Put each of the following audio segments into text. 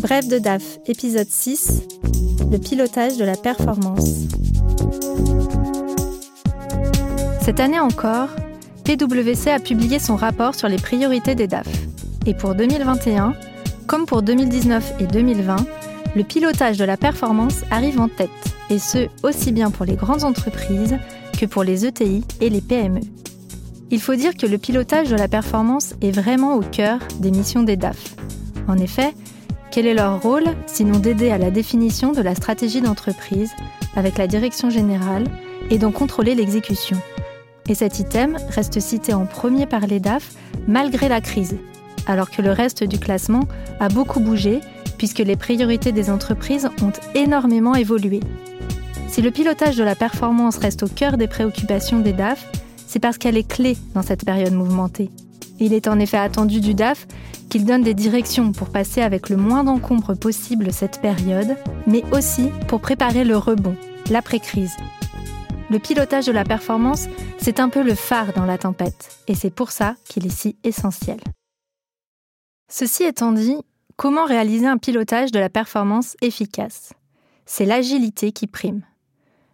Bref de DAF, épisode 6, le pilotage de la performance. Cette année encore, PwC a publié son rapport sur les priorités des DAF. Et pour 2021, comme pour 2019 et 2020, le pilotage de la performance arrive en tête, et ce, aussi bien pour les grandes entreprises que pour les ETI et les PME. Il faut dire que le pilotage de la performance est vraiment au cœur des missions des DAF. En effet, quel est leur rôle sinon d'aider à la définition de la stratégie d'entreprise avec la direction générale et d'en contrôler l'exécution Et cet item reste cité en premier par les DAF malgré la crise, alors que le reste du classement a beaucoup bougé puisque les priorités des entreprises ont énormément évolué. Si le pilotage de la performance reste au cœur des préoccupations des DAF, c'est parce qu'elle est clé dans cette période mouvementée. Il est en effet attendu du DAF qu'il donne des directions pour passer avec le moins d'encombre possible cette période, mais aussi pour préparer le rebond, l'après-crise. Le pilotage de la performance, c'est un peu le phare dans la tempête, et c'est pour ça qu'il est si essentiel. Ceci étant dit, comment réaliser un pilotage de la performance efficace? C'est l'agilité qui prime.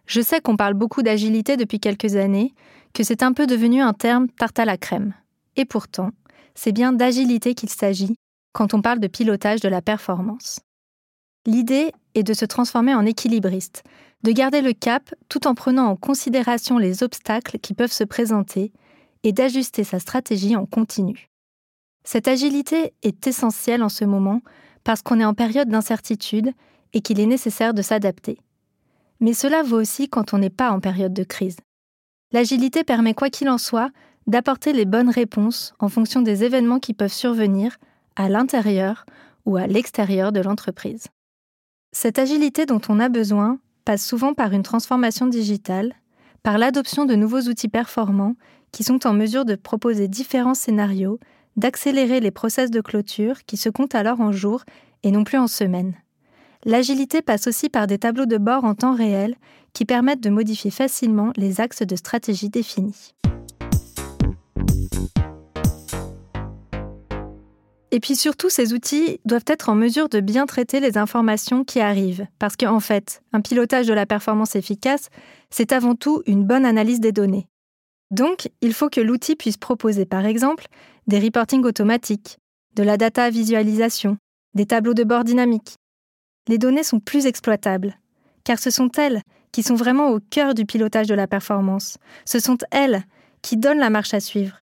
Je sais qu'on parle beaucoup d'agilité depuis quelques années, que c'est un peu devenu un terme tarte à la crème. Et pourtant, c'est bien d'agilité qu'il s'agit quand on parle de pilotage de la performance. L'idée est de se transformer en équilibriste, de garder le cap tout en prenant en considération les obstacles qui peuvent se présenter et d'ajuster sa stratégie en continu. Cette agilité est essentielle en ce moment parce qu'on est en période d'incertitude et qu'il est nécessaire de s'adapter. Mais cela vaut aussi quand on n'est pas en période de crise. L'agilité permet, quoi qu'il en soit, d'apporter les bonnes réponses en fonction des événements qui peuvent survenir à l'intérieur ou à l'extérieur de l'entreprise. Cette agilité dont on a besoin passe souvent par une transformation digitale, par l'adoption de nouveaux outils performants qui sont en mesure de proposer différents scénarios, d'accélérer les process de clôture qui se comptent alors en jours et non plus en semaines. L'agilité passe aussi par des tableaux de bord en temps réel qui permettent de modifier facilement les axes de stratégie définis. Et puis surtout, ces outils doivent être en mesure de bien traiter les informations qui arrivent. Parce qu'en fait, un pilotage de la performance efficace, c'est avant tout une bonne analyse des données. Donc, il faut que l'outil puisse proposer, par exemple, des reportings automatiques, de la data visualisation, des tableaux de bord dynamiques. Les données sont plus exploitables, car ce sont elles qui sont vraiment au cœur du pilotage de la performance. Ce sont elles qui donnent la marche à suivre.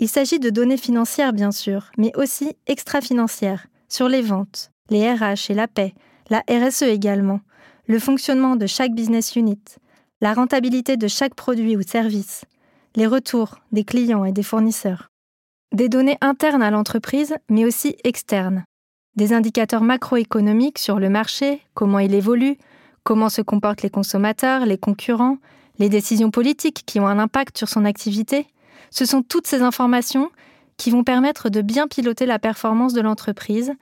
Il s'agit de données financières, bien sûr, mais aussi extra-financières, sur les ventes, les RH et la paix, la RSE également, le fonctionnement de chaque business unit, la rentabilité de chaque produit ou service, les retours des clients et des fournisseurs. Des données internes à l'entreprise, mais aussi externes. Des indicateurs macroéconomiques sur le marché, comment il évolue, comment se comportent les consommateurs, les concurrents, les décisions politiques qui ont un impact sur son activité, ce sont toutes ces informations qui vont permettre de bien piloter la performance de l'entreprise,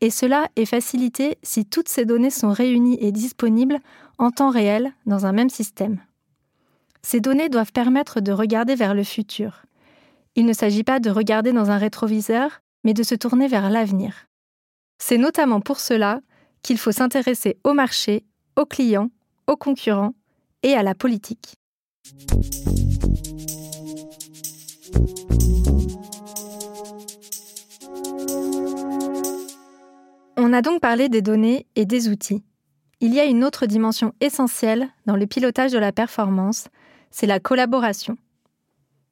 et cela est facilité si toutes ces données sont réunies et disponibles en temps réel dans un même système. Ces données doivent permettre de regarder vers le futur. Il ne s'agit pas de regarder dans un rétroviseur, mais de se tourner vers l'avenir. C'est notamment pour cela qu'il faut s'intéresser au marché, aux clients, aux concurrents et à la politique. On a donc parlé des données et des outils. Il y a une autre dimension essentielle dans le pilotage de la performance, c'est la collaboration.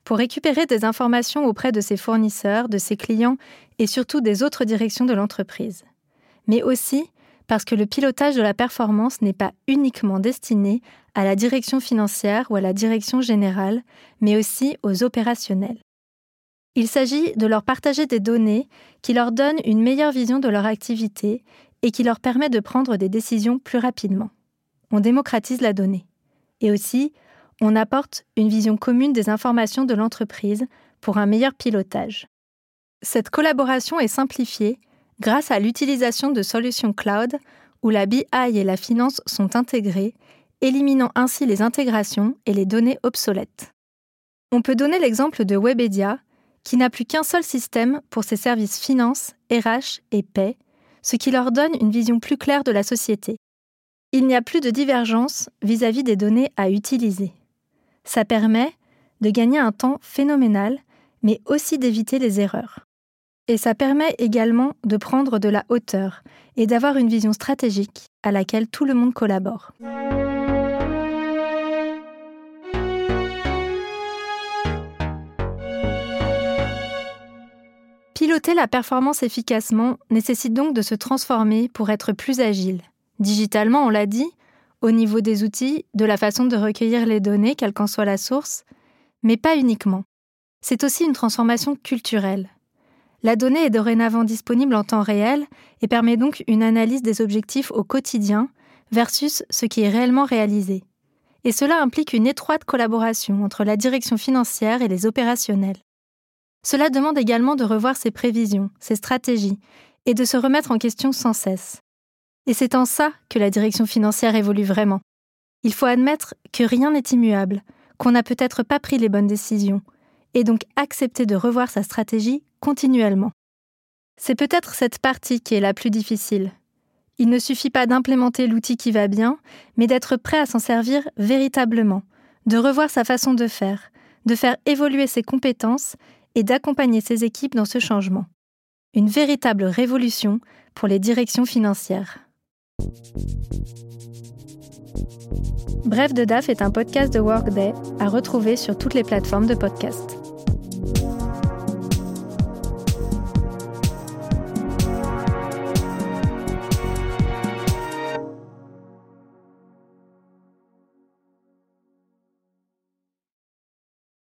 Pour récupérer des informations auprès de ses fournisseurs, de ses clients et surtout des autres directions de l'entreprise. Mais aussi parce que le pilotage de la performance n'est pas uniquement destiné à la direction financière ou à la direction générale, mais aussi aux opérationnels. Il s'agit de leur partager des données qui leur donnent une meilleure vision de leur activité et qui leur permet de prendre des décisions plus rapidement. On démocratise la donnée. Et aussi, on apporte une vision commune des informations de l'entreprise pour un meilleur pilotage. Cette collaboration est simplifiée grâce à l'utilisation de solutions cloud où la BI et la finance sont intégrées, éliminant ainsi les intégrations et les données obsolètes. On peut donner l'exemple de Webedia, qui n'a plus qu'un seul système pour ses services finance, RH et paie, ce qui leur donne une vision plus claire de la société. Il n'y a plus de divergence vis-à-vis des données à utiliser. Ça permet de gagner un temps phénoménal, mais aussi d'éviter les erreurs. Et ça permet également de prendre de la hauteur et d'avoir une vision stratégique à laquelle tout le monde collabore. Piloter la performance efficacement nécessite donc de se transformer pour être plus agile. Digitalement, on l'a dit, au niveau des outils, de la façon de recueillir les données, quelle qu'en soit la source, mais pas uniquement. C'est aussi une transformation culturelle. La donnée est dorénavant disponible en temps réel et permet donc une analyse des objectifs au quotidien versus ce qui est réellement réalisé. Et cela implique une étroite collaboration entre la direction financière et les opérationnels. Cela demande également de revoir ses prévisions, ses stratégies, et de se remettre en question sans cesse. Et c'est en ça que la direction financière évolue vraiment. Il faut admettre que rien n'est immuable, qu'on n'a peut-être pas pris les bonnes décisions, et donc accepter de revoir sa stratégie continuellement. C'est peut-être cette partie qui est la plus difficile. Il ne suffit pas d'implémenter l'outil qui va bien, mais d'être prêt à s'en servir véritablement, de revoir sa façon de faire, de faire évoluer ses compétences et d'accompagner ses équipes dans ce changement. Une véritable révolution pour les directions financières. Bref de DAF est un podcast de Workday à retrouver sur toutes les plateformes de podcast.